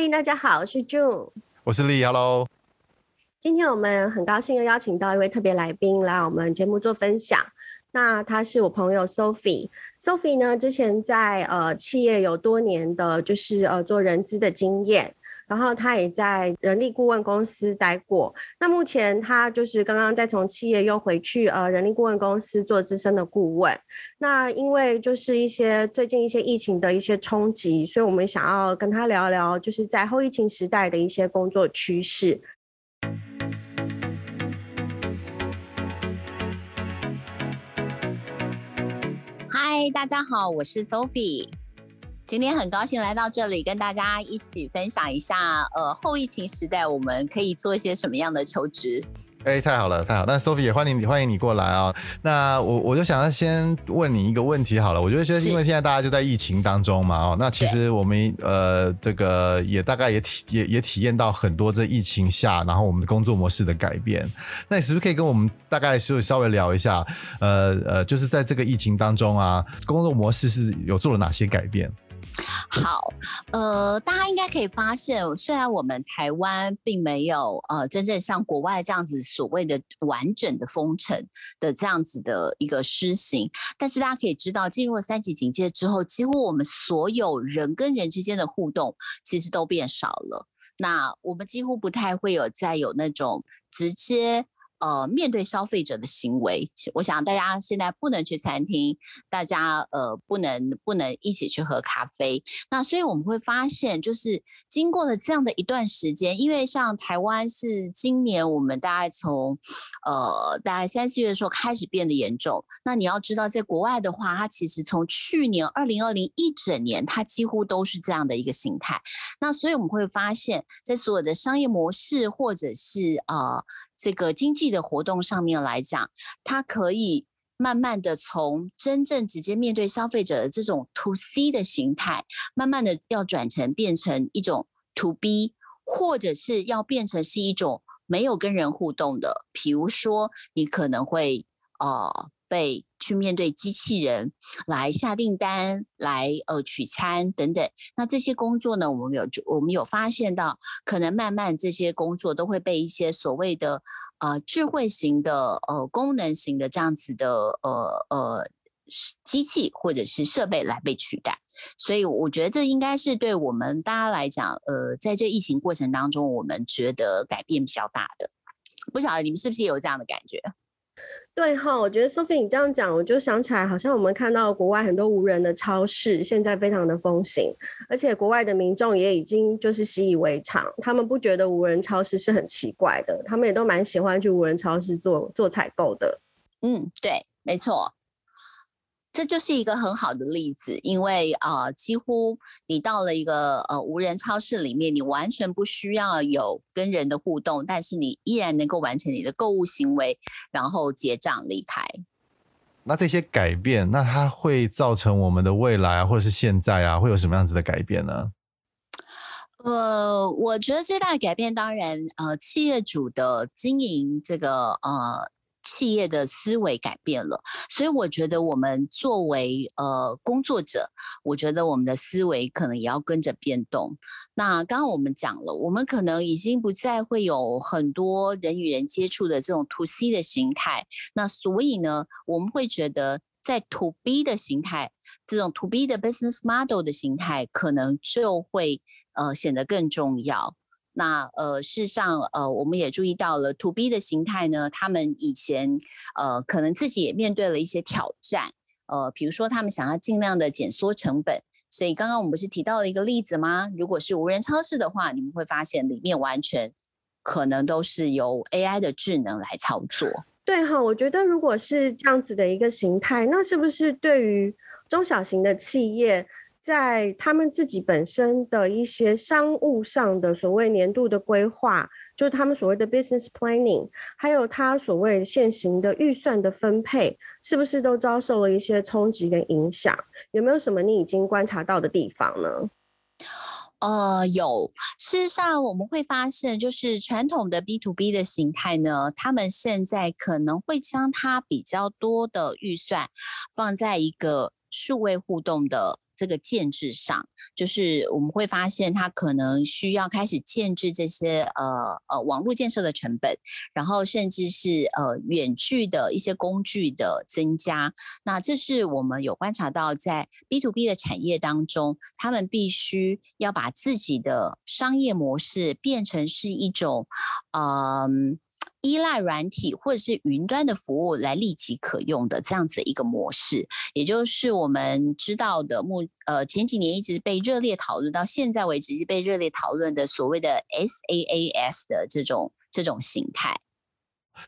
嗨，大家好，我是 June，我是 Lee，Hello。今天我们很高兴又邀请到一位特别来宾来我们节目做分享。那他是我朋友 Sophie，Sophie 呢之前在呃企业有多年的就是呃做人资的经验。然后他也在人力顾问公司待过。那目前他就是刚刚再从企业又回去呃人力顾问公司做资深的顾问。那因为就是一些最近一些疫情的一些冲击，所以我们想要跟他聊聊，就是在后疫情时代的一些工作趋势。嗨，大家好，我是 Sophie。今天很高兴来到这里，跟大家一起分享一下，呃，后疫情时代我们可以做一些什么样的求职。哎、欸，太好了，太好了！那 Sophie 也欢迎你，欢迎你过来啊、哦。那我我就想要先问你一个问题好了。我觉得，就是因为现在大家就在疫情当中嘛，哦，那其实我们呃，这个也大概也体也也体验到很多这疫情下，然后我们的工作模式的改变。那你是不是可以跟我们大概就稍微聊一下？呃呃，就是在这个疫情当中啊，工作模式是有做了哪些改变？好，呃，大家应该可以发现，虽然我们台湾并没有呃真正像国外这样子所谓的完整的封城的这样子的一个施行，但是大家可以知道，进入了三级警戒之后，几乎我们所有人跟人之间的互动其实都变少了。那我们几乎不太会有再有那种直接。呃，面对消费者的行为，我想大家现在不能去餐厅，大家呃不能不能一起去喝咖啡。那所以我们会发现，就是经过了这样的一段时间，因为像台湾是今年我们大概从呃大概三四月的时候开始变得严重。那你要知道，在国外的话，它其实从去年二零二零一整年，它几乎都是这样的一个形态。那所以我们会发现，在所有的商业模式或者是呃。这个经济的活动上面来讲，它可以慢慢的从真正直接面对消费者的这种 to C 的形态，慢慢的要转成变成一种 to B，或者是要变成是一种没有跟人互动的，比如说你可能会呃。被去面对机器人来下订单、来呃取餐等等，那这些工作呢，我们有我们有发现到，可能慢慢这些工作都会被一些所谓的呃智慧型的呃功能型的这样子的呃呃机器或者是设备来被取代，所以我觉得这应该是对我们大家来讲，呃，在这疫情过程当中，我们觉得改变比较大的。不晓得你们是不是有这样的感觉？对哈，我觉得 Sophie 你这样讲，我就想起来，好像我们看到国外很多无人的超市，现在非常的风行，而且国外的民众也已经就是习以为常，他们不觉得无人超市是很奇怪的，他们也都蛮喜欢去无人超市做做采购的。嗯，对，没错。这就是一个很好的例子，因为呃，几乎你到了一个呃无人超市里面，你完全不需要有跟人的互动，但是你依然能够完成你的购物行为，然后结账离开。那这些改变，那它会造成我们的未来啊，或者是现在啊，会有什么样子的改变呢？呃，我觉得最大的改变，当然呃，企业主的经营这个呃。企业的思维改变了，所以我觉得我们作为呃工作者，我觉得我们的思维可能也要跟着变动。那刚刚我们讲了，我们可能已经不再会有很多人与人接触的这种 to C 的形态，那所以呢，我们会觉得在 to B 的形态，这种 to B 的 business model 的形态，可能就会呃显得更重要。那呃，事实上，呃，我们也注意到了 To B 的形态呢，他们以前呃，可能自己也面对了一些挑战，呃，比如说他们想要尽量的减缩成本，所以刚刚我们不是提到了一个例子吗？如果是无人超市的话，你们会发现里面完全可能都是由 AI 的智能来操作。对哈，我觉得如果是这样子的一个形态，那是不是对于中小型的企业？在他们自己本身的一些商务上的所谓年度的规划，就是他们所谓的 business planning，还有他所谓现行的预算的分配，是不是都遭受了一些冲击跟影响？有没有什么你已经观察到的地方呢？呃，有。事实上，我们会发现，就是传统的 B to B 的形态呢，他们现在可能会将它比较多的预算放在一个数位互动的。这个建制上，就是我们会发现它可能需要开始建制这些呃呃网络建设的成本，然后甚至是呃远距的一些工具的增加。那这是我们有观察到，在 B to B 的产业当中，他们必须要把自己的商业模式变成是一种嗯。依赖软体或者是云端的服务来立即可用的这样子一个模式，也就是我们知道的目呃前几年一直被热烈讨论到现在为止一直被热烈讨论的所谓的 SaaS 的这种这种形态。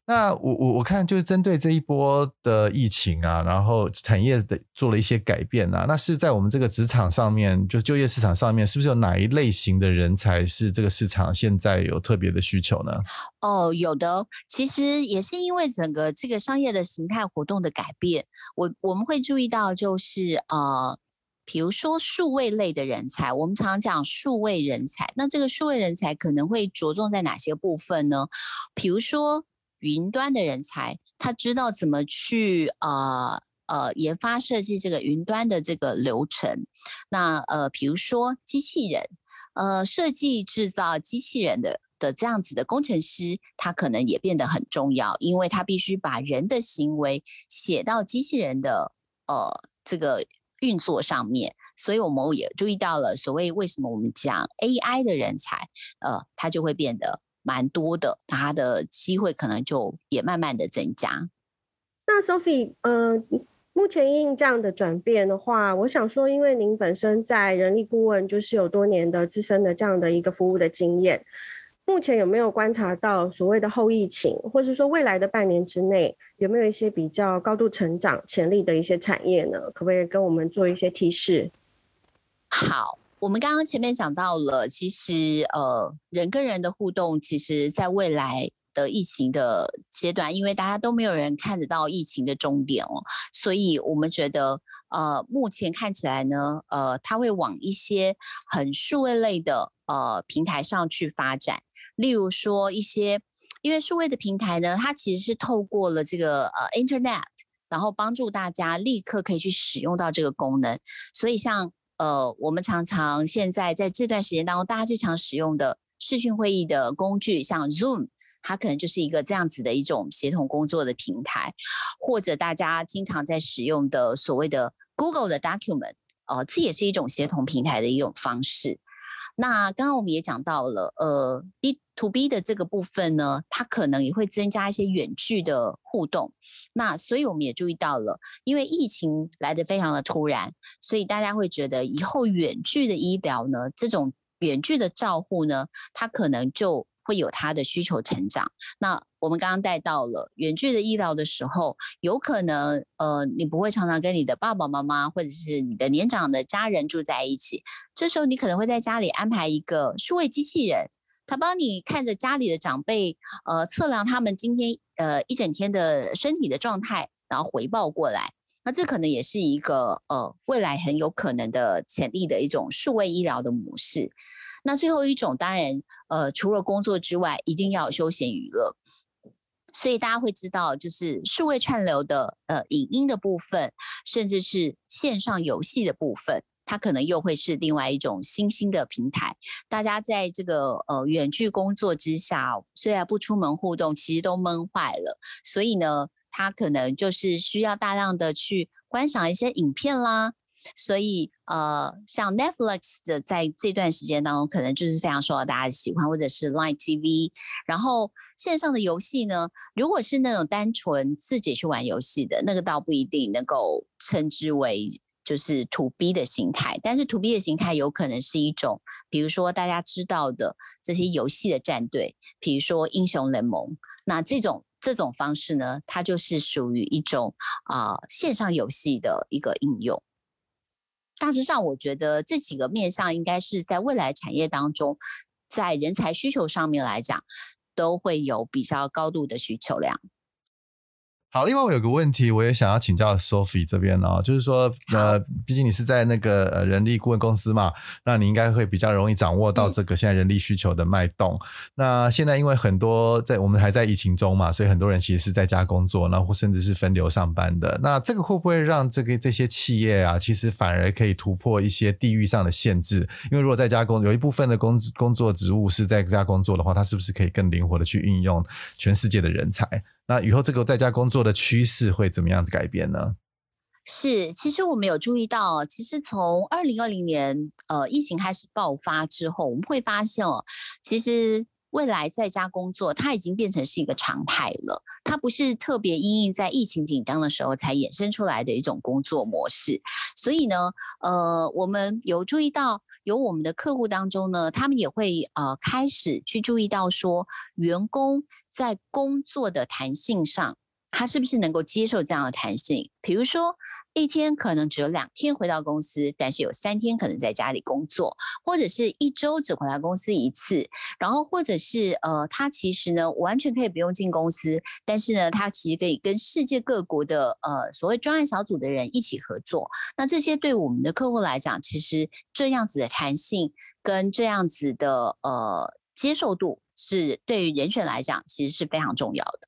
那我我我看就是针对这一波的疫情啊，然后产业的做了一些改变啊，那是在我们这个职场上面，就就业市场上面，是不是有哪一类型的人才是这个市场现在有特别的需求呢？哦，有的，其实也是因为整个这个商业的形态活动的改变，我我们会注意到就是呃，比如说数位类的人才，我们常常讲数位人才，那这个数位人才可能会着重在哪些部分呢？比如说。云端的人才，他知道怎么去呃呃研发设计这个云端的这个流程。那呃，比如说机器人，呃，设计制造机器人的的这样子的工程师，他可能也变得很重要，因为他必须把人的行为写到机器人的呃这个运作上面。所以我们也注意到了，所谓为什么我们讲 AI 的人才，呃，他就会变得。蛮多的，他的机会可能就也慢慢的增加。那 Sophie，呃，目前因这样的转变的话，我想说，因为您本身在人力顾问就是有多年的资深的这样的一个服务的经验，目前有没有观察到所谓的后疫情，或是说未来的半年之内，有没有一些比较高度成长潜力的一些产业呢？可不可以跟我们做一些提示？好。我们刚刚前面讲到了，其实呃，人跟人的互动，其实在未来的疫情的阶段，因为大家都没有人看得到疫情的终点哦，所以我们觉得呃，目前看起来呢，呃，它会往一些很数位类的呃平台上去发展，例如说一些，因为数位的平台呢，它其实是透过了这个呃 Internet，然后帮助大家立刻可以去使用到这个功能，所以像。呃，我们常常现在在这段时间当中，大家最常使用的视讯会议的工具，像 Zoom，它可能就是一个这样子的一种协同工作的平台，或者大家经常在使用的所谓的 Google 的 Document，呃，这也是一种协同平台的一种方式。那刚刚我们也讲到了，呃，B to B 的这个部分呢，它可能也会增加一些远距的互动。那所以我们也注意到了，因为疫情来的非常的突然，所以大家会觉得以后远距的医疗呢，这种远距的照护呢，它可能就会有他的需求成长。那我们刚刚带到了远距的医疗的时候，有可能呃，你不会常常跟你的爸爸妈妈或者是你的年长的家人住在一起，这时候你可能会在家里安排一个数位机器人，他帮你看着家里的长辈，呃，测量他们今天呃一整天的身体的状态，然后回报过来。那这可能也是一个呃未来很有可能的潜力的一种数位医疗的模式。那最后一种当然呃除了工作之外，一定要有休闲娱乐。所以大家会知道，就是数位串流的呃影音的部分，甚至是线上游戏的部分，它可能又会是另外一种新兴的平台。大家在这个呃远距工作之下，虽然不出门互动，其实都闷坏了。所以呢，它可能就是需要大量的去观赏一些影片啦。所以，呃，像 Netflix 的在这段时间当中，可能就是非常受到大家的喜欢，或者是 Line TV。然后线上的游戏呢，如果是那种单纯自己去玩游戏的，那个倒不一定能够称之为就是 To B 的形态。但是 To B 的形态有可能是一种，比如说大家知道的这些游戏的战队，比如说英雄联盟。那这种这种方式呢，它就是属于一种啊、线上游戏的一个应用。大致上，我觉得这几个面向应该是在未来产业当中，在人才需求上面来讲，都会有比较高度的需求量。好，另外我有个问题，我也想要请教 Sophie 这边哦，就是说，呃，毕竟你是在那个呃人力顾问公司嘛，那你应该会比较容易掌握到这个现在人力需求的脉动。嗯、那现在因为很多在我们还在疫情中嘛，所以很多人其实是在家工作，然后甚至是分流上班的。那这个会不会让这个这些企业啊，其实反而可以突破一些地域上的限制？因为如果在家工有一部分的工工作职务是在家工作的话，它是不是可以更灵活的去运用全世界的人才？那以后这个在家工作的趋势会怎么样子改变呢？是，其实我们有注意到，其实从二零二零年呃疫情开始爆发之后，我们会发现哦，其实未来在家工作它已经变成是一个常态了，它不是特别因应在疫情紧张的时候才衍生出来的一种工作模式。所以呢，呃，我们有注意到，有我们的客户当中呢，他们也会呃开始去注意到说员工。在工作的弹性上，他是不是能够接受这样的弹性？比如说，一天可能只有两天回到公司，但是有三天可能在家里工作，或者是一周只回来公司一次，然后或者是呃，他其实呢完全可以不用进公司，但是呢，他其实可以跟世界各国的呃所谓专案小组的人一起合作。那这些对我们的客户来讲，其实这样子的弹性跟这样子的呃接受度。是对于人选来讲，其实是非常重要的。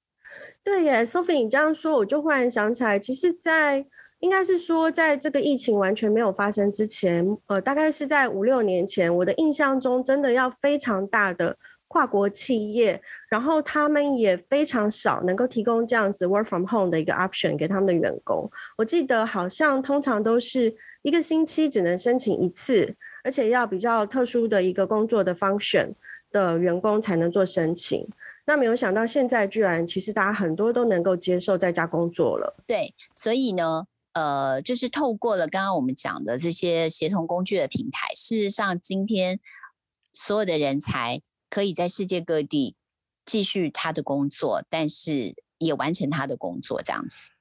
对耶，Sophie，你这样说，我就忽然想起来，其实，在应该是说，在这个疫情完全没有发生之前，呃，大概是在五六年前，我的印象中，真的要非常大的跨国企业，然后他们也非常少能够提供这样子 work from home 的一个 option 给他们的员工。我记得好像通常都是一个星期只能申请一次，而且要比较特殊的一个工作的 function。的员工才能做申请，那没有想到现在居然其实大家很多都能够接受在家工作了。对，所以呢，呃，就是透过了刚刚我们讲的这些协同工具的平台，事实上今天所有的人才可以在世界各地继续他的工作，但是也完成他的工作这样子。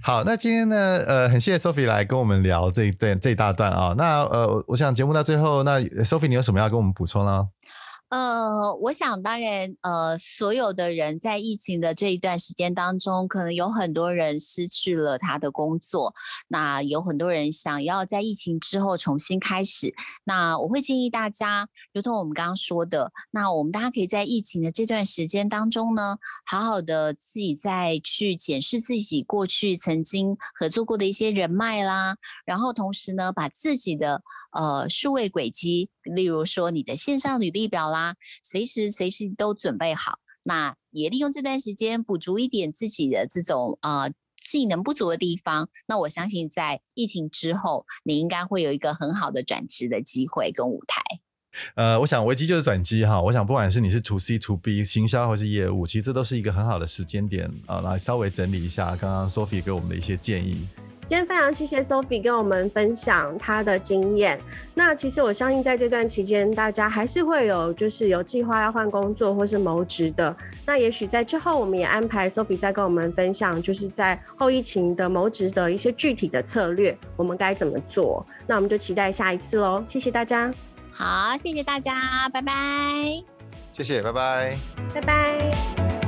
好，那今天呢，呃，很谢谢 Sophie 来跟我们聊这一段这一大段啊。那呃，我想节目到最后，那 Sophie 你有什么要跟我们补充呢？呃，我想当然，呃，所有的人在疫情的这一段时间当中，可能有很多人失去了他的工作，那有很多人想要在疫情之后重新开始。那我会建议大家，如同我们刚刚说的，那我们大家可以在疫情的这段时间当中呢，好好的自己再去检视自己过去曾经合作过的一些人脉啦，然后同时呢，把自己的呃数位轨迹。例如说，你的线上履历表啦，随时随时都准备好。那也利用这段时间补足一点自己的这种呃技能不足的地方。那我相信，在疫情之后，你应该会有一个很好的转职的机会跟舞台。呃，我想危机就是转机哈。我想不管是你是 to C to B 行销或是业务，其实这都是一个很好的时间点啊，来稍微整理一下刚刚 Sophie 给我们的一些建议。今天非常谢谢 Sophie 跟我们分享她的经验。那其实我相信在这段期间，大家还是会有就是有计划要换工作或是谋职的。那也许在之后，我们也安排 Sophie 再跟我们分享，就是在后疫情的谋职的一些具体的策略，我们该怎么做？那我们就期待下一次喽。谢谢大家。好，谢谢大家，拜拜。谢谢，拜拜。拜拜。